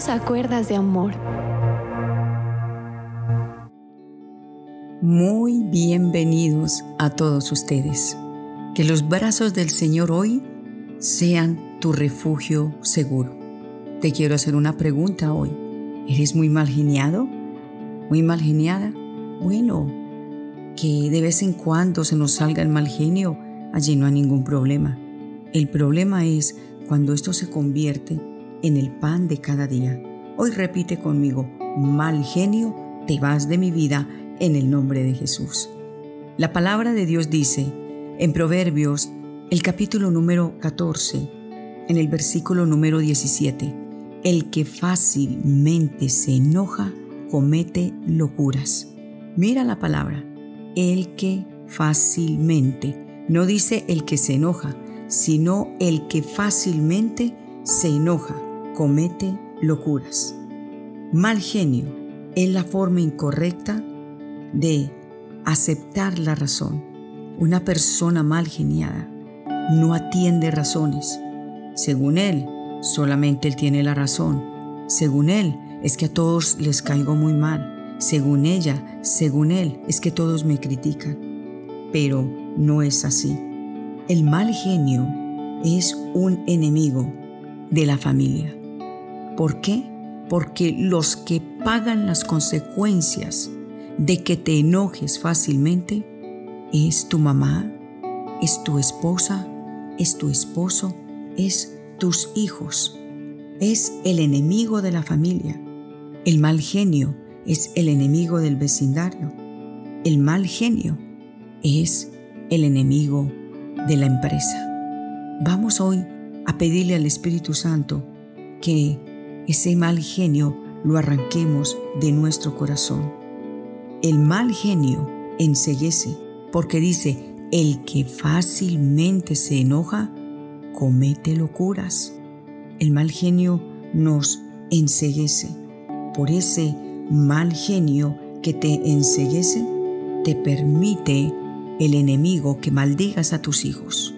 Dios a cuerdas de amor. Muy bienvenidos a todos ustedes. Que los brazos del Señor hoy sean tu refugio seguro. Te quiero hacer una pregunta hoy. ¿Eres muy mal geniado? ¿Muy mal geniada? Bueno, que de vez en cuando se nos salga el mal genio, allí no hay ningún problema. El problema es cuando esto se convierte en el pan de cada día. Hoy repite conmigo, mal genio, te vas de mi vida en el nombre de Jesús. La palabra de Dios dice en Proverbios, el capítulo número 14, en el versículo número 17, el que fácilmente se enoja comete locuras. Mira la palabra, el que fácilmente, no dice el que se enoja, sino el que fácilmente se enoja comete locuras. Mal genio es la forma incorrecta de aceptar la razón. Una persona mal geniada no atiende razones. Según él, solamente él tiene la razón. Según él, es que a todos les caigo muy mal. Según ella, según él, es que todos me critican. Pero no es así. El mal genio es un enemigo de la familia. ¿Por qué? Porque los que pagan las consecuencias de que te enojes fácilmente es tu mamá, es tu esposa, es tu esposo, es tus hijos. Es el enemigo de la familia. El mal genio es el enemigo del vecindario. El mal genio es el enemigo de la empresa. Vamos hoy a pedirle al Espíritu Santo que ese mal genio lo arranquemos de nuestro corazón. El mal genio enseguece porque dice, el que fácilmente se enoja, comete locuras. El mal genio nos enseguece. Por ese mal genio que te enseguece, te permite el enemigo que maldigas a tus hijos.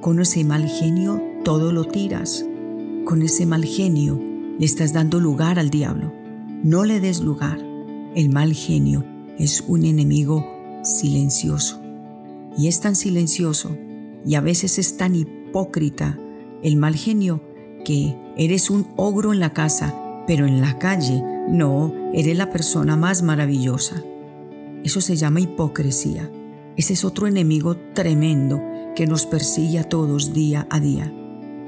Con ese mal genio todo lo tiras. Con ese mal genio le estás dando lugar al diablo. No le des lugar. El mal genio es un enemigo silencioso. Y es tan silencioso y a veces es tan hipócrita el mal genio que eres un ogro en la casa, pero en la calle no, eres la persona más maravillosa. Eso se llama hipocresía. Ese es otro enemigo tremendo que nos persigue a todos día a día.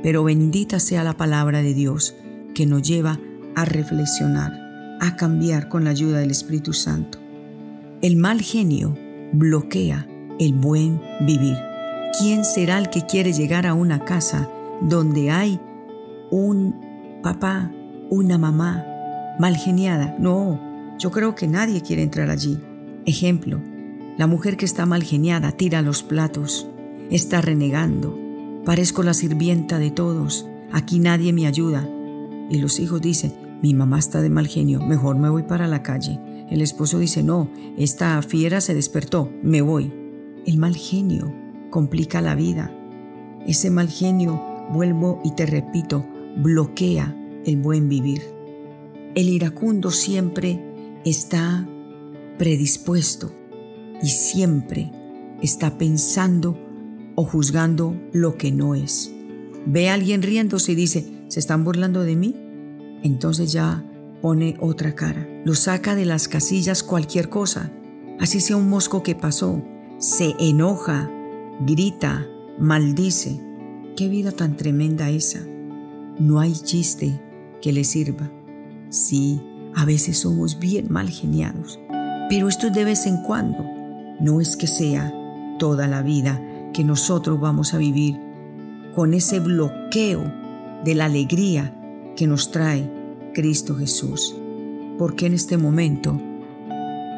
Pero bendita sea la palabra de Dios que nos lleva a reflexionar, a cambiar con la ayuda del Espíritu Santo. El mal genio bloquea el buen vivir. ¿Quién será el que quiere llegar a una casa donde hay un papá, una mamá mal geniada? No, yo creo que nadie quiere entrar allí. Ejemplo, la mujer que está mal geniada tira los platos, está renegando. Parezco la sirvienta de todos, aquí nadie me ayuda, y los hijos dicen, mi mamá está de mal genio, mejor me voy para la calle. El esposo dice, no, esta fiera se despertó, me voy. El mal genio complica la vida. Ese mal genio, vuelvo y te repito, bloquea el buen vivir. El iracundo siempre está predispuesto y siempre está pensando o juzgando lo que no es. Ve a alguien riéndose y dice, ¿se están burlando de mí? Entonces ya pone otra cara. Lo saca de las casillas cualquier cosa. Así sea un mosco que pasó. Se enoja, grita, maldice. Qué vida tan tremenda esa. No hay chiste que le sirva. Sí, a veces somos bien mal geniados, pero esto es de vez en cuando. No es que sea toda la vida que nosotros vamos a vivir con ese bloqueo de la alegría que nos trae Cristo Jesús. Porque en este momento,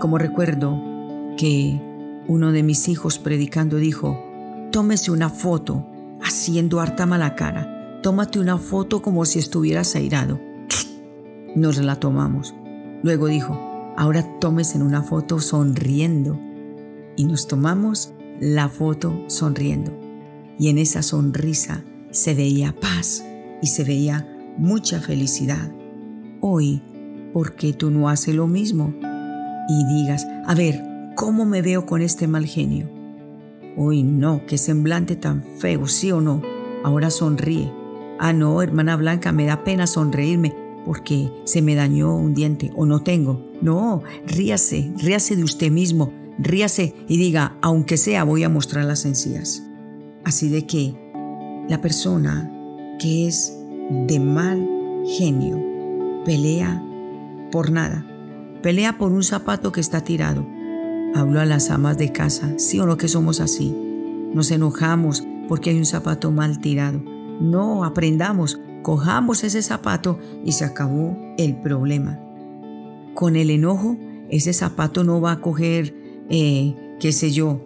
como recuerdo que uno de mis hijos predicando dijo, tómese una foto haciendo harta mala cara, tómate una foto como si estuvieras airado. Nos la tomamos. Luego dijo, ahora tómese una foto sonriendo. Y nos tomamos la foto sonriendo. Y en esa sonrisa se veía paz y se veía mucha felicidad. hoy por qué tú no haces lo mismo y digas, a ver, ¿cómo me veo con este mal genio? Hoy no, qué semblante tan feo, sí o no. Ahora sonríe. Ah, no, hermana Blanca, me da pena sonreírme porque se me dañó un diente o no tengo. No, ríase, ríase de usted mismo, ríase y diga, aunque sea, voy a mostrar las encías. Así de que la persona que es de mal genio pelea por nada, pelea por un zapato que está tirado. Hablo a las amas de casa, sí o no que somos así. Nos enojamos porque hay un zapato mal tirado. No, aprendamos, cojamos ese zapato y se acabó el problema. Con el enojo, ese zapato no va a coger, eh, qué sé yo,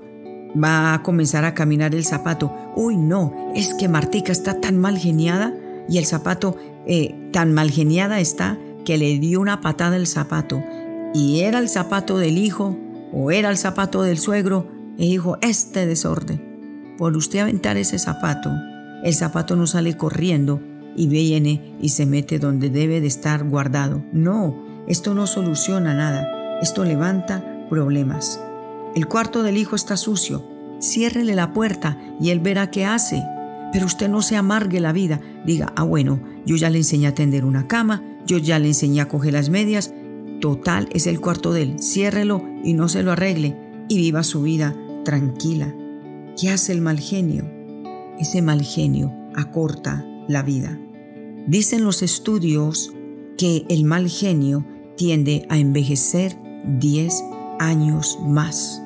va a comenzar a caminar el zapato. Uy, no, es que Martica está tan mal geniada y el zapato eh, tan mal geniada está que le dio una patada el zapato. Y era el zapato del hijo o era el zapato del suegro e dijo, este desorden. Por usted aventar ese zapato, el zapato no sale corriendo y viene y se mete donde debe de estar guardado. No, esto no soluciona nada. Esto levanta problemas. El cuarto del hijo está sucio. Ciérrele la puerta y él verá qué hace. Pero usted no se amargue la vida. Diga, ah, bueno, yo ya le enseñé a tender una cama, yo ya le enseñé a coger las medias. Total, es el cuarto de él. Ciérrelo y no se lo arregle y viva su vida tranquila. ¿Qué hace el mal genio? Ese mal genio acorta la vida. Dicen los estudios que el mal genio tiende a envejecer 10 años más.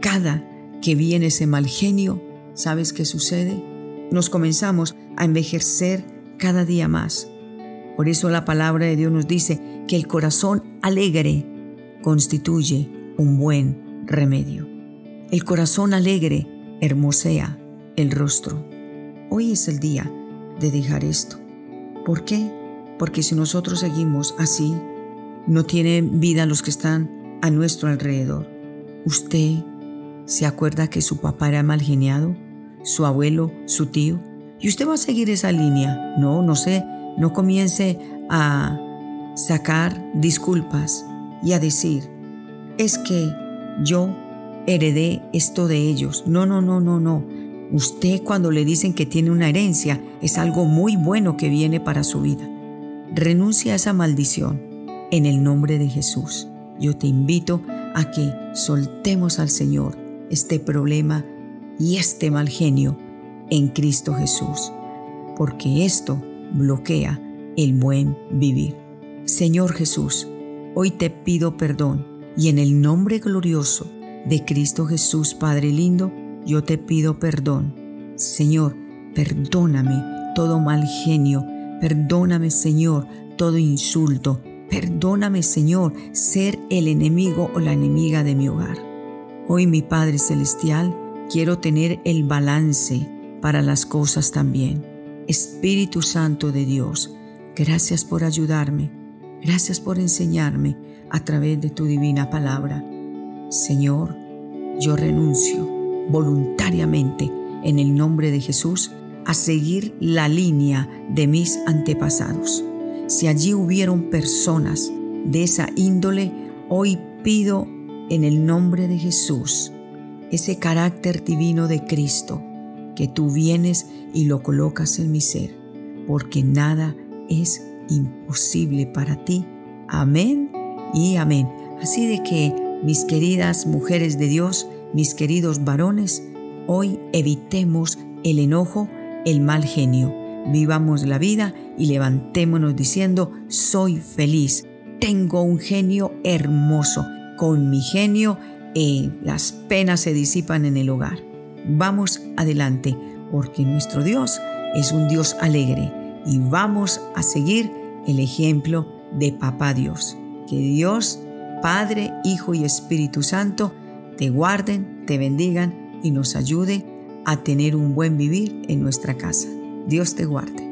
Cada que viene ese mal genio, ¿sabes qué sucede? Nos comenzamos a envejecer cada día más. Por eso la palabra de Dios nos dice que el corazón alegre constituye un buen remedio. El corazón alegre hermosea el rostro. Hoy es el día de dejar esto. ¿Por qué? Porque si nosotros seguimos así, no tienen vida los que están a nuestro alrededor. Usted ¿Se acuerda que su papá era mal geniado? ¿Su abuelo? ¿Su tío? ¿Y usted va a seguir esa línea? No, no sé, no comience a sacar disculpas y a decir, es que yo heredé esto de ellos. No, no, no, no, no. Usted cuando le dicen que tiene una herencia es algo muy bueno que viene para su vida. Renuncia a esa maldición en el nombre de Jesús. Yo te invito a que soltemos al Señor este problema y este mal genio en Cristo Jesús, porque esto bloquea el buen vivir. Señor Jesús, hoy te pido perdón y en el nombre glorioso de Cristo Jesús, Padre lindo, yo te pido perdón. Señor, perdóname todo mal genio, perdóname Señor todo insulto, perdóname Señor ser el enemigo o la enemiga de mi hogar. Hoy mi Padre Celestial, quiero tener el balance para las cosas también. Espíritu Santo de Dios, gracias por ayudarme, gracias por enseñarme a través de tu divina palabra. Señor, yo renuncio voluntariamente en el nombre de Jesús a seguir la línea de mis antepasados. Si allí hubieron personas de esa índole, hoy pido en el nombre de Jesús ese carácter divino de Cristo que tú vienes y lo colocas en mi ser, porque nada es imposible para ti. Amén y amén. Así de que, mis queridas mujeres de Dios, mis queridos varones, hoy evitemos el enojo, el mal genio. Vivamos la vida y levantémonos diciendo, soy feliz, tengo un genio hermoso con mi genio eh, las penas se disipan en el hogar. Vamos adelante, porque nuestro Dios es un Dios alegre y vamos a seguir el ejemplo de Papá Dios. Que Dios, Padre, Hijo y Espíritu Santo, te guarden, te bendigan y nos ayude a tener un buen vivir en nuestra casa. Dios te guarde.